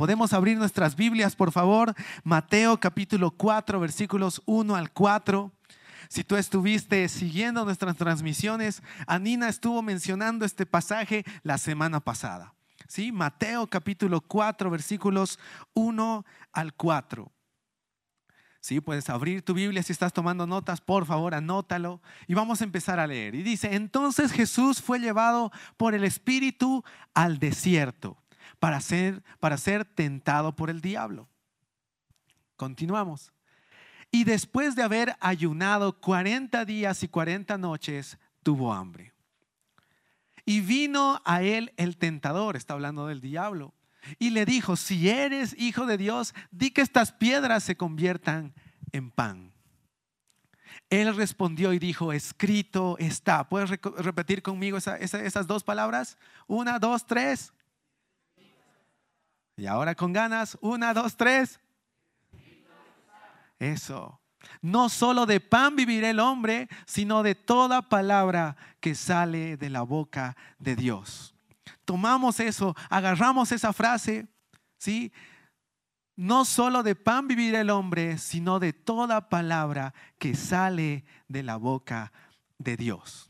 Podemos abrir nuestras Biblias, por favor. Mateo capítulo 4, versículos 1 al 4. Si tú estuviste siguiendo nuestras transmisiones, Anina estuvo mencionando este pasaje la semana pasada. ¿Sí? Mateo capítulo 4, versículos 1 al 4. Sí, puedes abrir tu Biblia si estás tomando notas, por favor, anótalo y vamos a empezar a leer. Y dice, entonces Jesús fue llevado por el Espíritu al desierto para ser, para ser tentado por el diablo. Continuamos. Y después de haber ayunado 40 días y 40 noches, tuvo hambre. Y vino a él el tentador, está hablando del diablo y le dijo, si eres hijo de Dios, di que estas piedras se conviertan en pan. Él respondió y dijo, escrito está. ¿Puedes repetir conmigo esas dos palabras? Una, dos, tres. Y ahora con ganas, una, dos, tres. Eso. No solo de pan vivirá el hombre, sino de toda palabra que sale de la boca de Dios tomamos eso, agarramos esa frase, ¿sí? No solo de pan vivirá el hombre, sino de toda palabra que sale de la boca de Dios.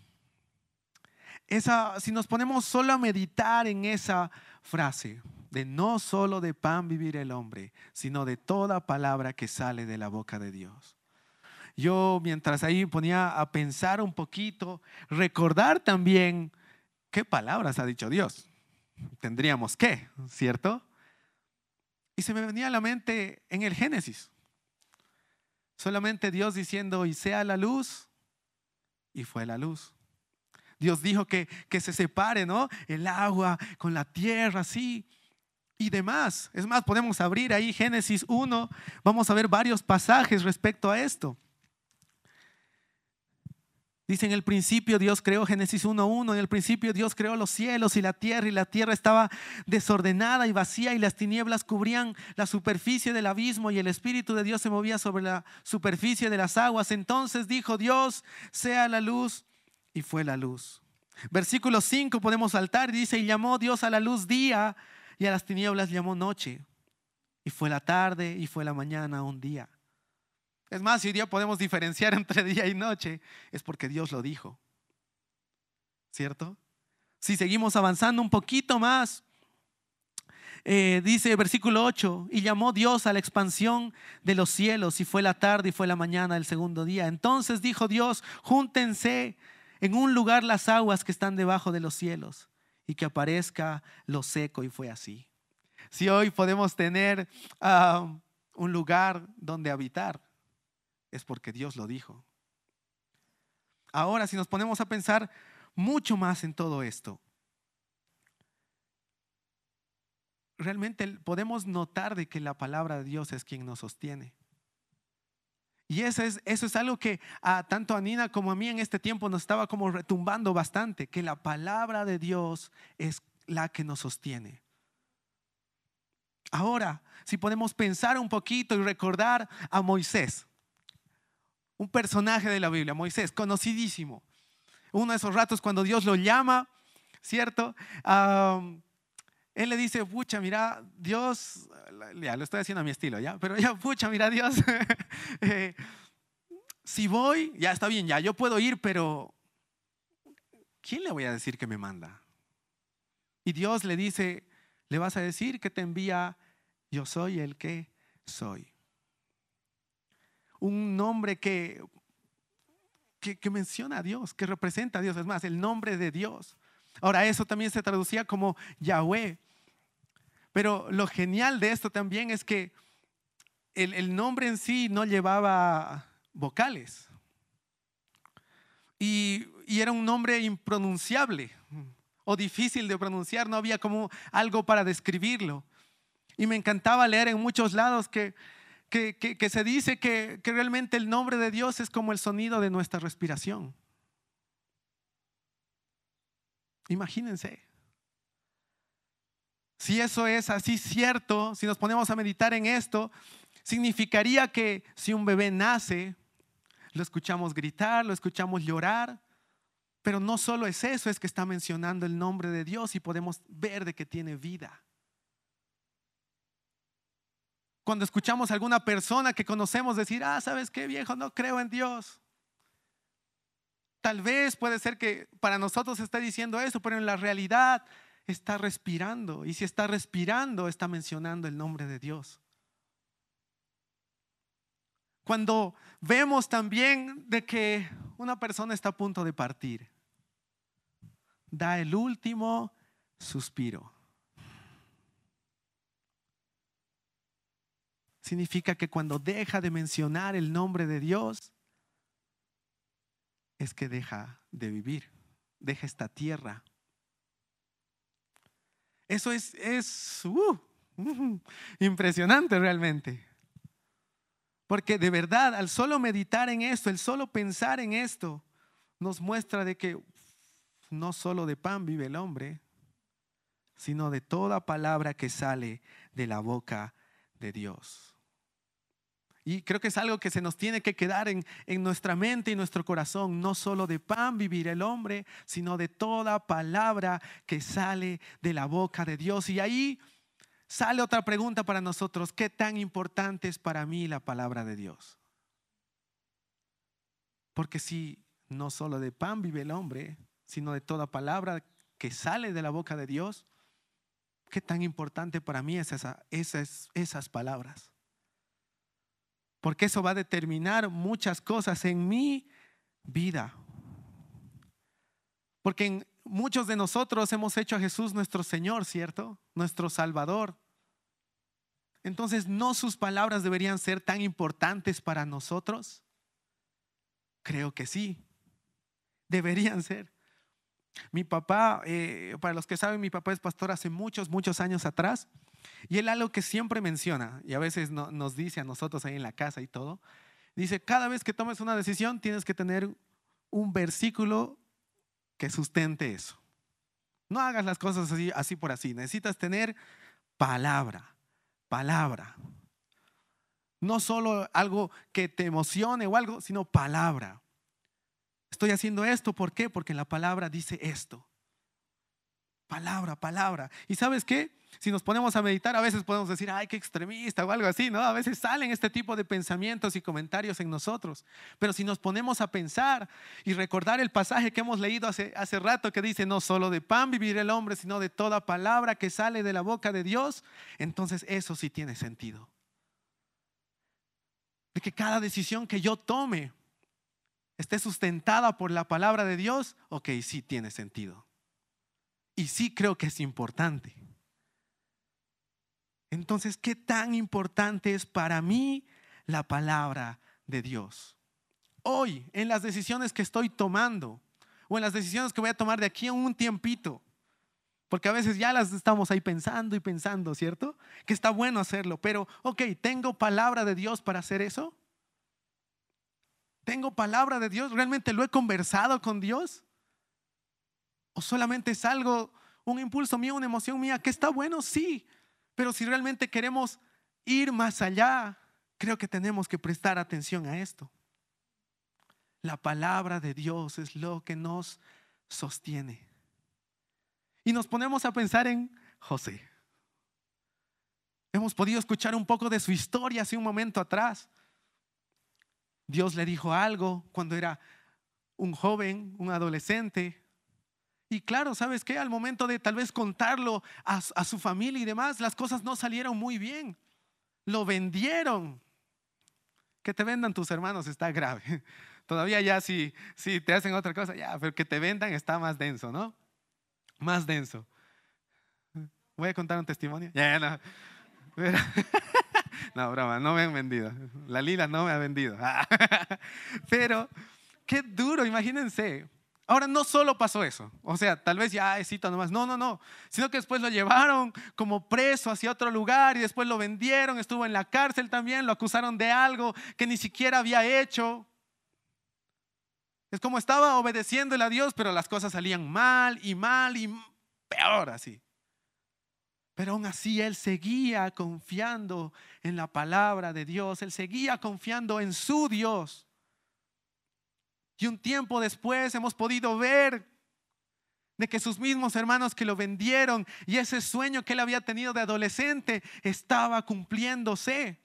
Esa, si nos ponemos solo a meditar en esa frase, de no solo de pan vivir el hombre, sino de toda palabra que sale de la boca de Dios. Yo mientras ahí ponía a pensar un poquito, recordar también qué palabras ha dicho Dios tendríamos que, ¿cierto? Y se me venía a la mente en el Génesis. Solamente Dios diciendo, y sea la luz, y fue la luz. Dios dijo que, que se separe, ¿no? El agua con la tierra, así, y demás. Es más, podemos abrir ahí Génesis 1, vamos a ver varios pasajes respecto a esto. Dice en el principio Dios creó Génesis 1.1, en el principio Dios creó los cielos y la tierra y la tierra estaba desordenada y vacía y las tinieblas cubrían la superficie del abismo y el Espíritu de Dios se movía sobre la superficie de las aguas. Entonces dijo Dios, sea la luz y fue la luz. Versículo 5 podemos saltar, dice, y llamó Dios a la luz día y a las tinieblas llamó noche. Y fue la tarde y fue la mañana un día. Es más, si hoy podemos diferenciar entre día y noche, es porque Dios lo dijo. ¿Cierto? Si seguimos avanzando un poquito más, eh, dice versículo 8, y llamó Dios a la expansión de los cielos, y fue la tarde y fue la mañana del segundo día. Entonces dijo Dios, júntense en un lugar las aguas que están debajo de los cielos, y que aparezca lo seco, y fue así. Si hoy podemos tener un lugar donde habitar, es porque Dios lo dijo. Ahora, si nos ponemos a pensar mucho más en todo esto, realmente podemos notar de que la palabra de Dios es quien nos sostiene. Y eso es, eso es algo que a, tanto a Nina como a mí en este tiempo nos estaba como retumbando bastante, que la palabra de Dios es la que nos sostiene. Ahora, si podemos pensar un poquito y recordar a Moisés, un personaje de la Biblia, Moisés, conocidísimo. Uno de esos ratos cuando Dios lo llama, ¿cierto? Él le dice, pucha, mira, Dios, ya lo estoy haciendo a mi estilo, ¿ya? Pero ya, pucha, mira, Dios, eh, si voy, ya está bien, ya, yo puedo ir, pero ¿quién le voy a decir que me manda? Y Dios le dice, le vas a decir que te envía, yo soy el que soy un nombre que, que, menciona a Dios, que representa a Dios, es más, el nombre de Dios. Ahora, eso también se traducía como Yahweh. Pero lo genial de esto también es que el, nombre en sí no llevaba vocales. Y, era un nombre impronunciable o difícil de pronunciar, no había como algo para describirlo. Y me encantaba leer en muchos lados que que, se dice que realmente el nombre de Dios es como el sonido de nuestra respiración. Imagínense. Si eso es así cierto, si nos ponemos a meditar en esto, significaría que si un bebé nace, lo escuchamos gritar, lo escuchamos llorar, pero no solo es eso, es que está mencionando el nombre de Dios y podemos ver de que tiene vida. cuando escuchamos a alguna persona que conocemos decir, ah, ¿sabes qué viejo? No creo en Dios. Tal vez puede ser que para nosotros esté diciendo eso, pero en la realidad está respirando. Y si está respirando, está mencionando el nombre de Dios. Cuando vemos también de que una persona está a punto de partir, da el último suspiro. Significa que cuando deja de mencionar el nombre de Dios, es que deja de vivir, deja esta tierra. Eso es, es uh, impresionante realmente. Porque de verdad, al solo meditar en esto, el solo pensar en esto, nos muestra de que no solo de pan vive el hombre, sino de toda palabra que sale de la boca de Dios. Y creo que es algo que se nos tiene que quedar en, nuestra mente y nuestro corazón. No solo de pan vivir el hombre, sino de toda palabra que sale de la boca de Dios. Y ahí sale otra pregunta para nosotros. ¿Qué tan importante es para mí la palabra de Dios? Porque si no solo de pan vive el hombre, sino de toda palabra que sale de la boca de Dios, ¿qué tan importante para mí es esa, esas, esas palabras? Porque eso va a determinar muchas cosas en mi vida. Porque muchos de nosotros hemos hecho a Jesús nuestro Señor, ¿cierto? Nuestro Salvador. Entonces, ¿no sus palabras deberían ser tan importantes para nosotros? Creo que sí, deberían ser. Mi papá, eh, para los que saben, mi papá es pastor hace muchos, muchos años atrás. Y él algo que siempre menciona, y a veces nos dice a nosotros ahí en la casa y todo, dice, cada vez que tomes una decisión tienes que tener un versículo que sustente eso. No hagas las cosas así, así por así. Necesitas tener palabra, palabra. No solo algo que te emocione o algo, sino palabra. Estoy haciendo esto, ¿por qué? Porque la palabra dice esto. Palabra, palabra. ¿Y sabes qué? Si nos ponemos a meditar, a veces podemos decir, ay, qué extremista o algo así, ¿no? A veces salen este tipo de pensamientos y comentarios en nosotros. Pero si nos ponemos a pensar y recordar el pasaje que hemos leído hace, hace rato que dice, no solo de pan vivir el hombre, sino de toda palabra que sale de la boca de Dios, entonces eso sí tiene sentido. De que cada decisión que yo tome esté sustentada por la palabra de Dios, ok, sí tiene sentido. Y sí creo que es importante. Entonces, ¿qué tan importante es para mí la palabra de Dios? Hoy, en las decisiones que estoy tomando, o en las decisiones que voy a tomar de aquí a un tiempito, porque a veces ya las estamos ahí pensando y pensando, ¿cierto? Que está bueno hacerlo, pero, ok, ¿tengo palabra de Dios para hacer eso? ¿Tengo palabra de Dios? ¿Realmente lo he conversado con Dios? ¿O solamente es algo, un impulso mío, una emoción mía que está bueno? Sí, pero si realmente queremos ir más allá, creo que tenemos que prestar atención a esto. La palabra de Dios es lo que nos sostiene. Y nos ponemos a pensar en José. Hemos podido escuchar un poco de su historia hace un momento atrás. Dios le dijo algo cuando era un joven, un adolescente. Y claro, ¿sabes qué? Al momento de tal vez contarlo a, su familia y demás, las cosas no salieron muy bien. Lo vendieron. Que te vendan tus hermanos está grave. Todavía ya si, si te hacen otra cosa, ya, pero que te vendan está más denso, ¿no? Más denso. Voy a contar un testimonio. Ya, no. No, broma, no me han vendido. La lila no me ha vendido. Pero qué duro, imagínense. Ahora no solo pasó eso, o sea, tal vez ya cita nomás, no, no, no, sino que después lo llevaron como preso hacia otro lugar y después lo vendieron, estuvo en la cárcel también, lo acusaron de algo que ni siquiera había hecho. Es como estaba obedeciéndole a Dios, pero las cosas salían mal y mal y peor así. Pero aún así él seguía confiando en la palabra de Dios, él seguía confiando en su Dios. Y un tiempo después hemos podido ver de que sus mismos hermanos que lo vendieron y ese sueño que él había tenido de adolescente estaba cumpliéndose.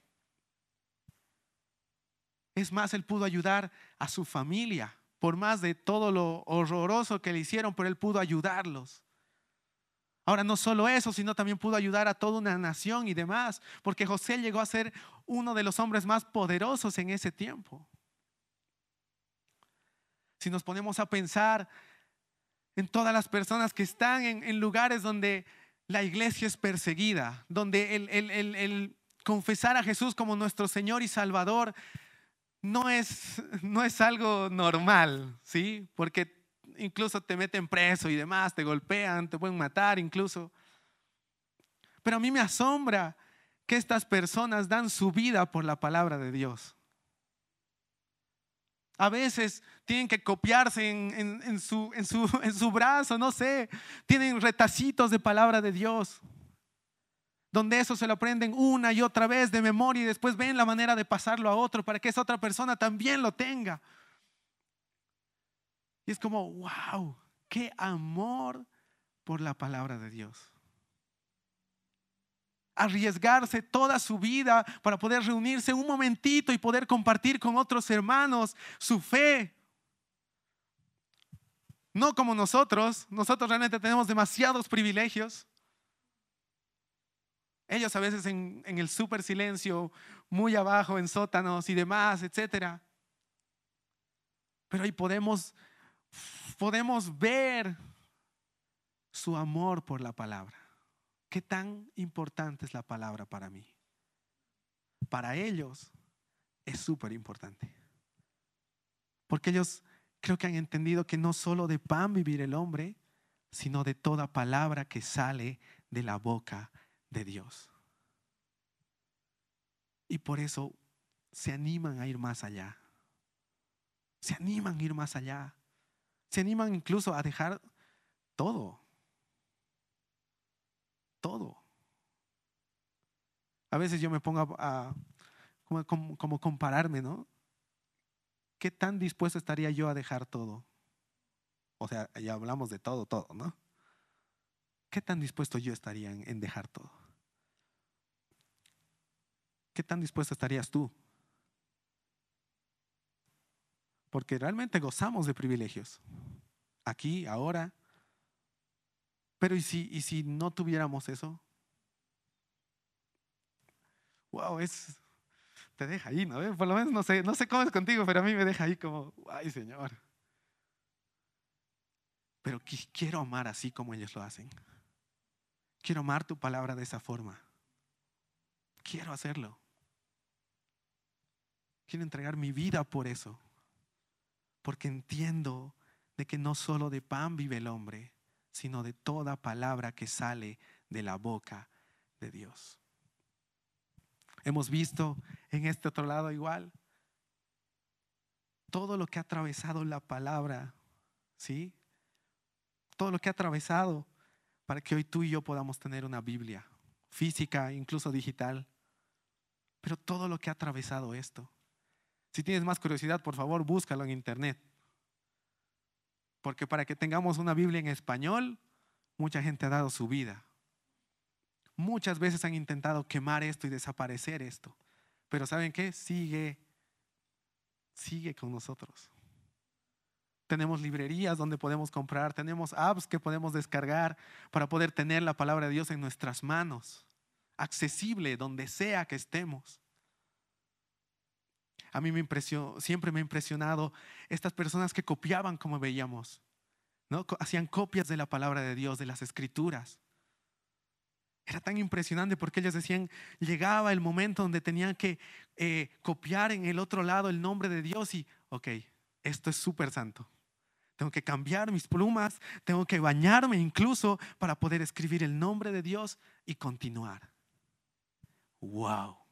Es más, él pudo ayudar a su familia, por más de todo lo horroroso que le hicieron, pero él pudo ayudarlos. Ahora, no solo eso, sino también pudo ayudar a toda una nación y demás, porque José llegó a ser uno de los hombres más poderosos en ese tiempo. Si nos ponemos a pensar en todas las personas que están en, lugares donde la iglesia es perseguida, donde el, confesar a Jesús como nuestro Señor y Salvador no es, no es algo normal, ¿sí? Porque incluso te meten preso y demás, te golpean, te pueden matar incluso. Pero a mí me asombra que estas personas dan su vida por la palabra de Dios. A veces tienen que copiarse en, su, en, su, brazo, no sé, tienen retacitos de palabra de Dios, donde eso se lo aprenden una y otra vez de memoria y después ven la manera de pasarlo a otro para que esa otra persona también lo tenga. Y es como, wow, qué amor por la palabra de Dios. Arriesgarse toda su vida para poder reunirse un momentito y poder compartir con otros hermanos su fe. No como nosotros, nosotros realmente tenemos demasiados privilegios. Ellos a veces en, el super silencio, muy abajo, en sótanos y demás, etcétera. Pero ahí podemos podemos ver su amor por la palabra. ¿Qué tan importante es la palabra para mí? Para ellos es súper importante. Porque ellos creo que han entendido que no solo de pan vivir el hombre, sino de toda palabra que sale de la boca de Dios. Y por eso se animan a ir más allá. Se animan a ir más allá. Se animan incluso a dejar todo. Todo. A veces yo me pongo a, como, compararme, ¿no? ¿Qué tan dispuesto estaría yo a dejar todo? O sea, ya hablamos de todo, todo, ¿no? ¿Qué tan dispuesto yo estaría en dejar todo? ¿Qué tan dispuesto estarías tú? Porque realmente gozamos de privilegios, aquí, ahora. Pero ¿y si, y si no tuviéramos eso? Wow, es, te deja ahí, ¿no? Por lo menos no sé, no sé cómo es contigo, pero a mí me deja ahí como, ay Señor. Pero quiero amar así como ellos lo hacen. Quiero amar tu palabra de esa forma. Quiero hacerlo. Quiero entregar mi vida por eso porque entiendo de que no solo de pan vive el hombre, sino de toda palabra que sale de la boca de Dios. Hemos visto en este otro lado igual todo lo que ha atravesado la palabra, ¿sí? Todo lo que ha atravesado para que hoy tú y yo podamos tener una Biblia física, incluso digital. Pero todo lo que ha atravesado esto. Si tienes más curiosidad, por favor, búscalo en internet. Porque para que tengamos una Biblia en español, mucha gente ha dado su vida. Muchas veces han intentado quemar esto y desaparecer esto. Pero ¿saben qué? Sigue, sigue con nosotros. Tenemos librerías donde podemos comprar, tenemos apps que podemos descargar para poder tener la palabra de Dios en nuestras manos, accesible donde sea que estemos a mí me impresionó, siempre me ha impresionado estas personas que copiaban como veíamos, ¿no? Hacían copias de la palabra de Dios, de las escrituras. Era tan impresionante porque ellos decían, llegaba el momento donde tenían que eh, copiar en el otro lado el nombre de Dios y, ok, esto es súper santo. Tengo que cambiar mis plumas, tengo que bañarme incluso para poder escribir el nombre de Dios y continuar. ¡Wow!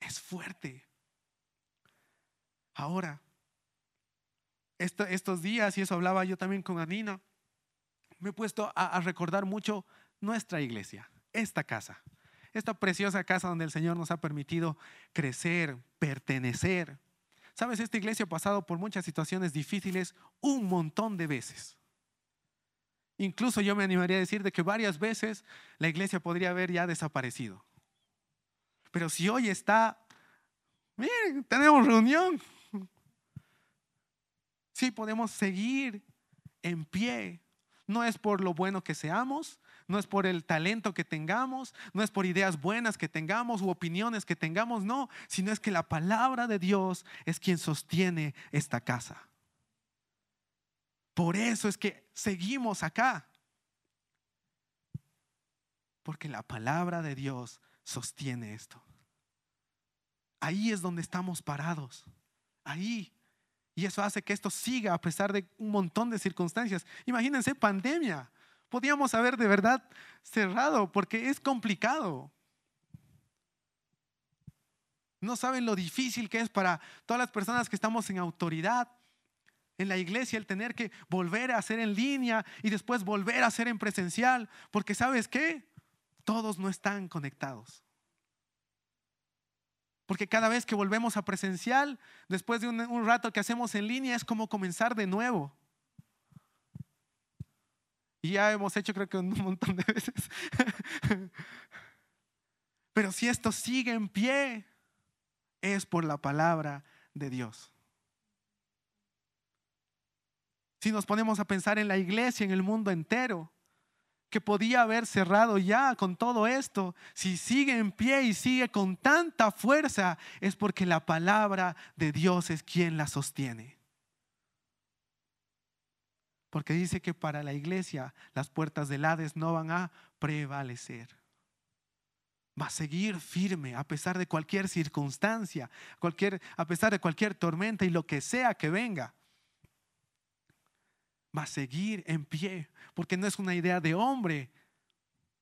Es fuerte. Ahora, estos días, y eso hablaba yo también con Anina, me he puesto a, recordar mucho nuestra iglesia, esta casa, esta preciosa casa donde el Señor nos ha permitido crecer, pertenecer. Sabes, esta iglesia ha pasado por muchas situaciones difíciles un montón de veces, Incluso yo me animaría a decir de que varias veces la iglesia podría haber ya desaparecido. Pero si hoy está, miren, tenemos reunión. Sí, podemos seguir en pie. No es por lo bueno que seamos, no es por el talento que tengamos, no es por ideas buenas que tengamos u opiniones que tengamos, no, sino es que la palabra de Dios es quien sostiene esta casa. Por eso es que seguimos acá. Porque la palabra de Dios sostiene esto. Ahí es donde estamos parados. Ahí. Y eso hace que esto siga a pesar de un montón de circunstancias. Imagínense pandemia. Podíamos haber de verdad cerrado porque es complicado. No saben lo difícil que es para todas las personas que estamos en autoridad en la iglesia el tener que volver a hacer en línea y después volver a hacer en presencial, porque sabes qué, todos no están conectados. Porque cada vez que volvemos a presencial, después de un, rato que hacemos en línea, es como comenzar de nuevo. Y ya hemos hecho creo que un montón de veces. Pero si esto sigue en pie, es por la palabra de Dios. Si nos ponemos a pensar en la iglesia, en el mundo entero, que podía haber cerrado ya con todo esto, si sigue en pie y sigue con tanta fuerza, es porque la palabra de Dios es quien la sostiene. Porque dice que para la iglesia las puertas del Hades no van a prevalecer. Va a seguir firme a pesar de cualquier circunstancia, cualquier, a pesar de cualquier tormenta y lo que sea que venga va a seguir en pie, porque no es una idea de hombre,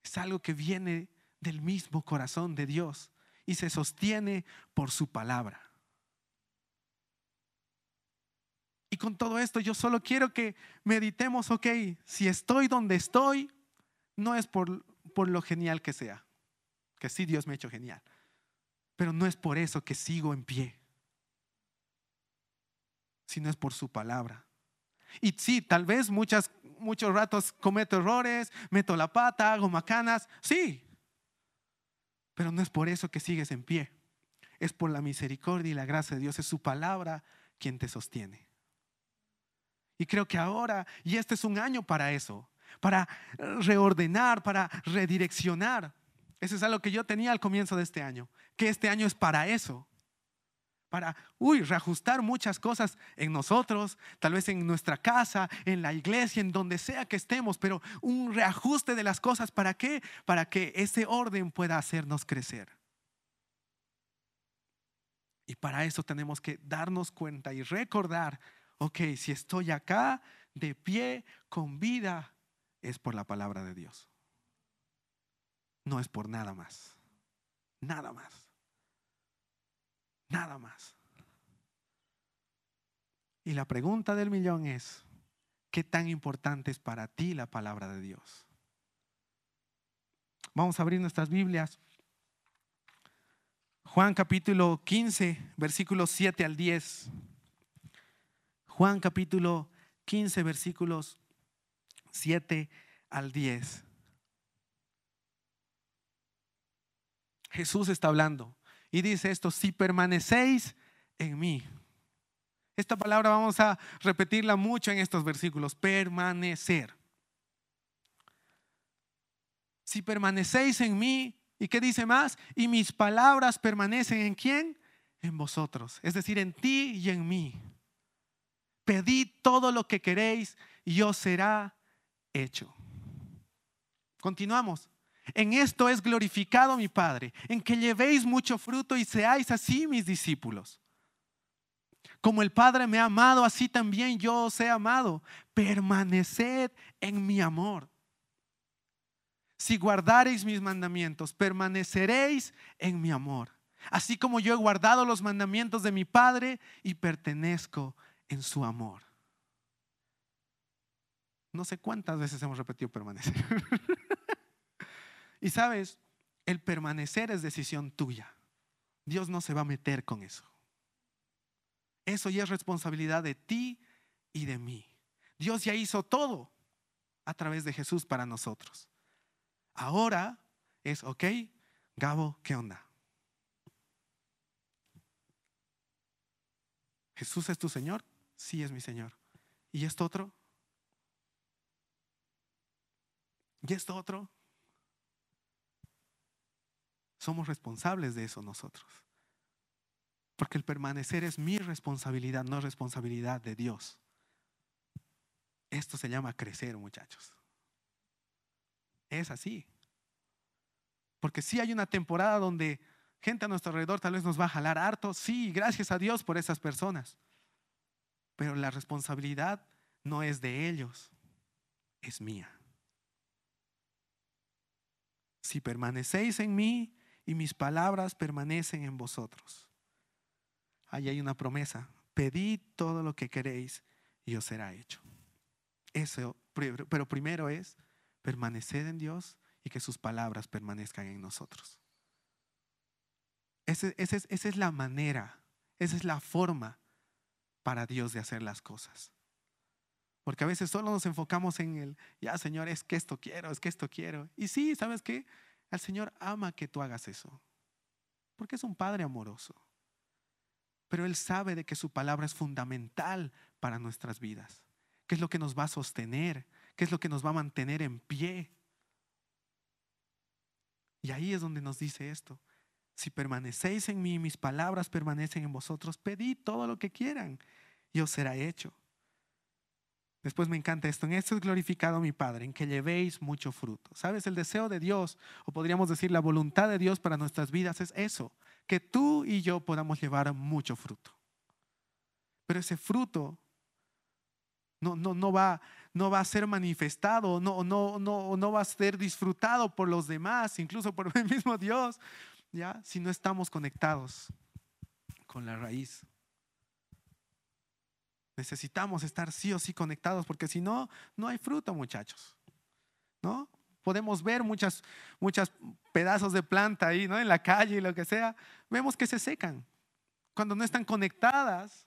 es algo que viene del mismo corazón de Dios y se sostiene por su palabra. Y con todo esto yo solo quiero que meditemos, ok, si estoy donde estoy, no es por, por lo genial que sea, que sí Dios me ha hecho genial, pero no es por eso que sigo en pie, sino es por su palabra. Y sí, tal vez muchas, muchos ratos cometo errores, meto la pata, hago macanas, sí. Pero no es por eso que sigues en pie. Es por la misericordia y la gracia de Dios. Es su palabra quien te sostiene. Y creo que ahora, y este es un año para eso, para reordenar, para redireccionar. Eso es algo que yo tenía al comienzo de este año, que este año es para eso para, uy, reajustar muchas cosas en nosotros, tal vez en nuestra casa, en la iglesia, en donde sea que estemos, pero un reajuste de las cosas, ¿para qué? Para que ese orden pueda hacernos crecer. Y para eso tenemos que darnos cuenta y recordar, ok, si estoy acá de pie, con vida, es por la palabra de Dios. No es por nada más. Nada más. Nada más. Y la pregunta del millón es, ¿qué tan importante es para ti la palabra de Dios? Vamos a abrir nuestras Biblias. Juan capítulo 15, versículos 7 al 10. Juan capítulo 15, versículos 7 al 10. Jesús está hablando. Y dice esto, si permanecéis en mí. Esta palabra vamos a repetirla mucho en estos versículos, permanecer. Si permanecéis en mí, ¿y qué dice más? Y mis palabras permanecen en quién? En vosotros, es decir, en ti y en mí. Pedid todo lo que queréis y os será hecho. Continuamos. En esto es glorificado mi Padre, en que llevéis mucho fruto y seáis así mis discípulos. Como el Padre me ha amado, así también yo os he amado. Permaneced en mi amor. Si guardareis mis mandamientos, permaneceréis en mi amor. Así como yo he guardado los mandamientos de mi Padre y pertenezco en su amor. No sé cuántas veces hemos repetido permanecer. Y sabes, el permanecer es decisión tuya. Dios no se va a meter con eso. Eso ya es responsabilidad de ti y de mí. Dios ya hizo todo. a través de Jesús para nosotros. Ahora es, ok, Gabo, ¿qué onda? ¿Jesús es tu Señor? Sí, es mi Señor. ¿Y esto otro? ¿Y esto otro? Somos responsables de eso nosotros. Porque el permanecer es mi responsabilidad, no responsabilidad de Dios. Esto se llama crecer, muchachos. Es así. Porque si hay una temporada donde gente a nuestro alrededor tal vez nos va a jalar harto. Sí, gracias a Dios por esas personas. Pero la responsabilidad no es de ellos, es mía. Si permanecéis en mí y mis palabras permanecen en vosotros. Ahí hay una promesa. Pedid todo lo que queréis y os será hecho. Eso, pero primero es permanecer en Dios y que sus palabras permanezcan en nosotros. Esa, es la manera, esa es la forma para Dios de hacer las cosas. Porque a veces solo nos enfocamos en el, ya Señor, es que esto quiero, es que esto quiero. Y sí, ¿sabes qué? El Señor ama que tú hagas eso. Porque es un Padre amoroso. Pero Él sabe de que su palabra es fundamental para nuestras vidas qué es lo que nos va a sostener, qué es lo que nos va a mantener en pie. Y ahí es donde nos dice esto. Si permanecéis en mí, mis palabras permanecen en vosotros, pedid todo lo que quieran y os será hecho. Después me encanta esto. En esto es glorificado mi Padre, en que llevéis mucho fruto. ¿Sabes? El deseo de Dios, o podríamos decir la voluntad de Dios para nuestras vidas es eso, que tú y yo podamos llevar mucho fruto. Pero ese fruto no, va, a ser manifestado, no, no, no va a ser disfrutado por los demás, incluso por el mismo Dios, ¿ya? si no estamos conectados con la raíz. Necesitamos estar sí o sí conectados, porque si no, no hay fruto, muchachos. ¿No? Podemos ver muchas, muchas pedazos de planta ahí, ¿no? En la calle y lo que sea. Vemos que se secan. Cuando no están conectadas,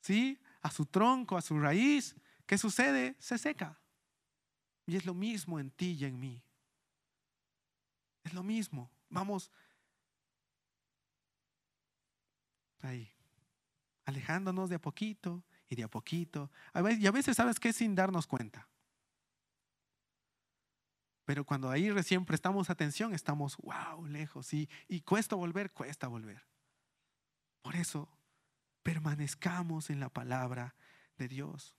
¿sí? a su tronco, a su raíz, ¿qué sucede? Se seca. Y es lo mismo en ti y en mí. Es lo mismo. Vamos ahí, alejándonos de a poquito y de a poquito. Y a veces, ¿sabes qué? Sin darnos cuenta. Pero cuando ahí recién prestamos atención, estamos, wow, lejos. Y, y cuesta volver, cuesta volver. Por eso permanezcamos en la palabra de Dios.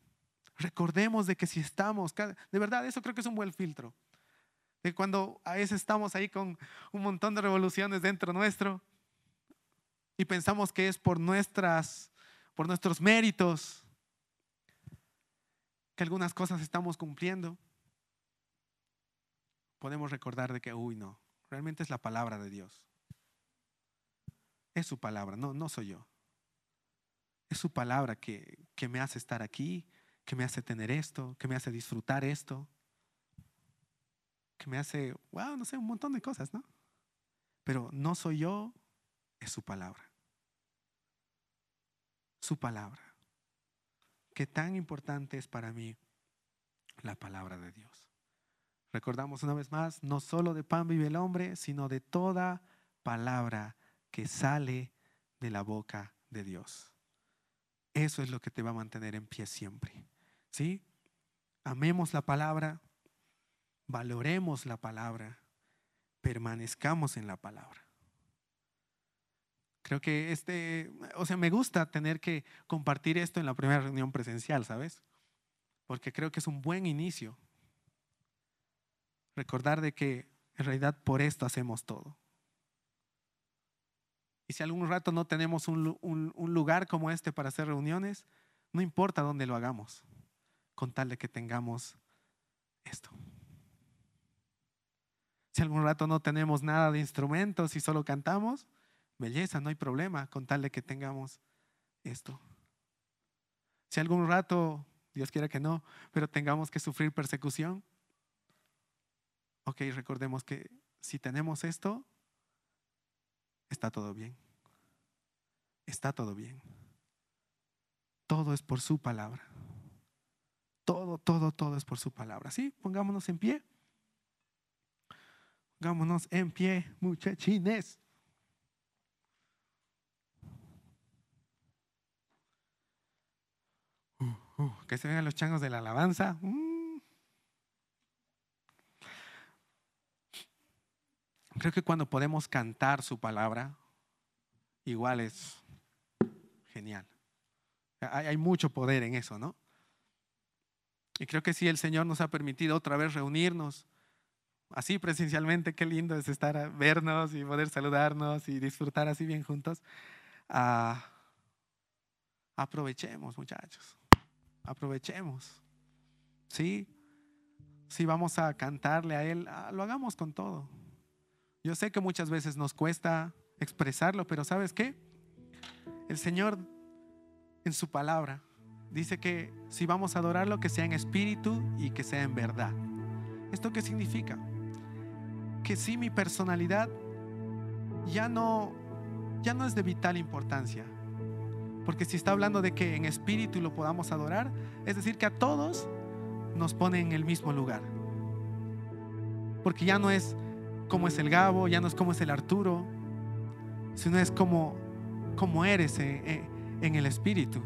Recordemos de que si estamos, de verdad, eso creo que es un buen filtro. De cuando a veces estamos ahí con un montón de revoluciones dentro nuestro y pensamos que es por nuestras por nuestros méritos que algunas cosas estamos cumpliendo. Podemos recordar de que uy, no, realmente es la palabra de Dios. Es su palabra, no no soy yo. Es su palabra que, me hace estar aquí, que me hace tener esto, que me hace disfrutar esto, que me hace, wow, no sé, un montón de cosas, ¿no? Pero no soy yo, es su palabra. Su palabra. Qué tan importante es para mí la palabra de Dios. Recordamos una vez más, no solo de pan vive el hombre, sino de toda palabra que sale de la boca de Dios. Eso es lo que te va a mantener en pie siempre. ¿Sí? Amemos la palabra, valoremos la palabra, permanezcamos en la palabra. Creo que este, o sea, me gusta tener que compartir esto en la primera reunión presencial, ¿sabes? Porque creo que es un buen inicio. Recordar de que en realidad por esto hacemos todo. Y si algún rato no tenemos un, lugar como este para hacer reuniones, no importa dónde lo hagamos, con tal de que tengamos esto. Si algún rato no tenemos nada de instrumentos y solo cantamos, belleza, no hay problema, con tal de que tengamos esto. Si algún rato, Dios quiera que no, pero tengamos que sufrir persecución, ok, recordemos que si tenemos esto, está todo bien. Está todo bien. Todo es por su palabra. Todo todo, todo, es por su palabra. ¿Sí? Pongámonos en pie. Pongámonos en pie, muchachines. Uh, que se vean los changos de la alabanza. Mm. Creo que cuando podemos cantar su palabra, igual es genial. Hay, mucho poder en eso, ¿no? Y creo que si el Señor nos ha permitido otra vez reunirnos, así presencialmente, qué lindo es estar, vernos y poder saludarnos y disfrutar así bien juntos. Ah, aprovechemos, muchachos, aprovechemos. Sí, si vamos a cantarle a Él, ah, lo hagamos con todo. Yo sé que muchas veces nos cuesta expresarlo, pero ¿sabes qué? El Señor en su palabra dice que si vamos a adorarlo, que sea en espíritu y que sea en verdad. ¿Esto qué significa? Que si mi personalidad ya no, ya no es de vital importancia. Porque si está hablando de que en espíritu lo podamos adorar, es decir, que a todos nos pone en el mismo lugar. Porque ya no es como es el Gabo, ya no es como es el Arturo, sino es como, como eres en, en el Espíritu,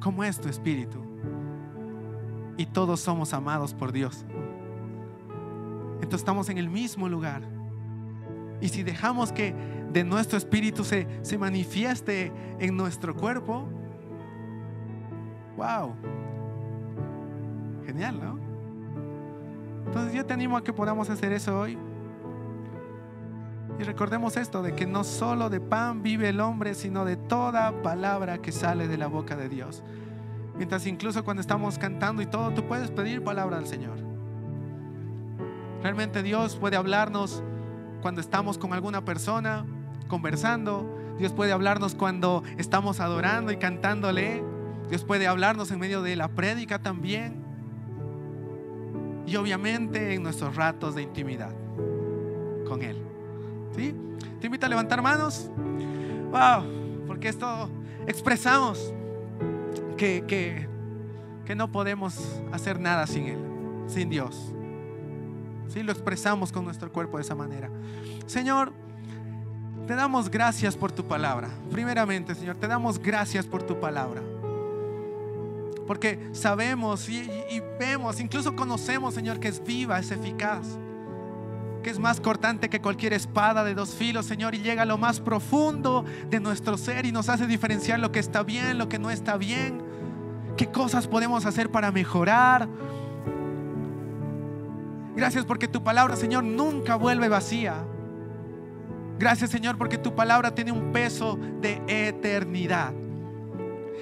como es tu Espíritu. Y todos somos amados por Dios. Entonces estamos en el mismo lugar. Y si dejamos que de nuestro espíritu se, se manifieste en nuestro cuerpo, wow, genial, ¿no? Entonces yo te animo a que podamos hacer eso hoy. Y recordemos esto, de que no solo de pan vive el hombre, sino de toda palabra que sale de la boca de Dios. Mientras incluso cuando estamos cantando y todo, tú puedes pedir palabra al Señor. Realmente Dios puede hablarnos cuando estamos con alguna persona, conversando. Dios puede hablarnos cuando estamos adorando y cantándole. Dios puede hablarnos en medio de la prédica también. Y obviamente en nuestros ratos de intimidad con Él. ¿Sí? Te invito a levantar manos. Wow, porque esto expresamos que, que, que no podemos hacer nada sin Él, sin Dios. ¿Sí? Lo expresamos con nuestro cuerpo de esa manera. Señor, te damos gracias por tu palabra. Primeramente, Señor, te damos gracias por tu palabra. Porque sabemos y, vemos, incluso conocemos, Señor, que es viva, es eficaz que es más cortante que cualquier espada de dos filos, Señor, y llega a lo más profundo de nuestro ser y nos hace diferenciar lo que está bien, lo que no está bien, qué cosas podemos hacer para mejorar. Gracias porque tu palabra, Señor, nunca vuelve vacía. Gracias, Señor, porque tu palabra tiene un peso de eternidad.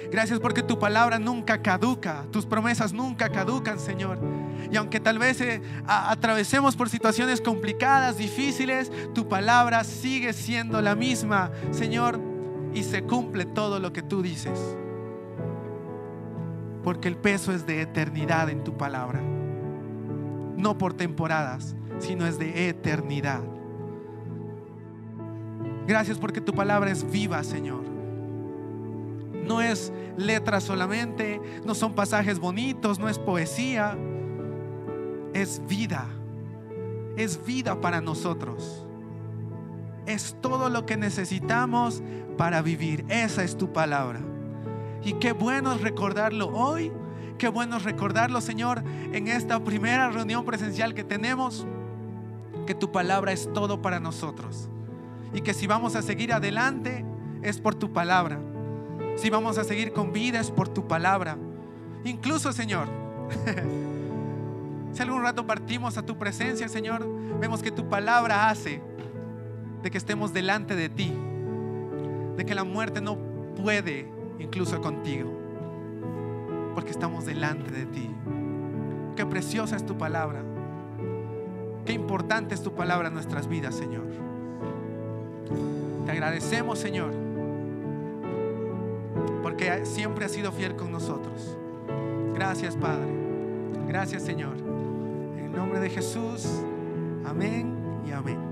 Gracias porque tu palabra nunca caduca, tus promesas nunca caducan, Señor. Y aunque tal vez eh, atravesemos por situaciones complicadas, difíciles, tu palabra sigue siendo la misma, Señor, y se cumple todo lo que tú dices. Porque el peso es de eternidad en tu palabra. No por temporadas, sino es de eternidad. Gracias porque tu palabra es viva, Señor no es letra solamente, no son pasajes bonitos, no es poesía, es vida, es vida para nosotros. Es todo lo que necesitamos para vivir. Esa es tu palabra. Y qué bueno recordarlo hoy. Qué bueno es recordarlo, Señor, en esta primera reunión presencial que tenemos. Que tu palabra es todo para nosotros. Y que si vamos a seguir adelante es por tu palabra si vamos a seguir con vidas por tu palabra. Incluso, Señor, si algún rato partimos a tu presencia, Señor, vemos que tu palabra hace de que estemos delante de ti, de que la muerte no puede incluso contigo, porque estamos delante de ti. Qué preciosa es tu palabra. Qué importante es tu palabra en nuestras vidas, Señor. Te agradecemos, Señor porque siempre ha sido fiel con nosotros. Gracias, Padre. Gracias, Señor. En el nombre de Jesús. Amén y amén.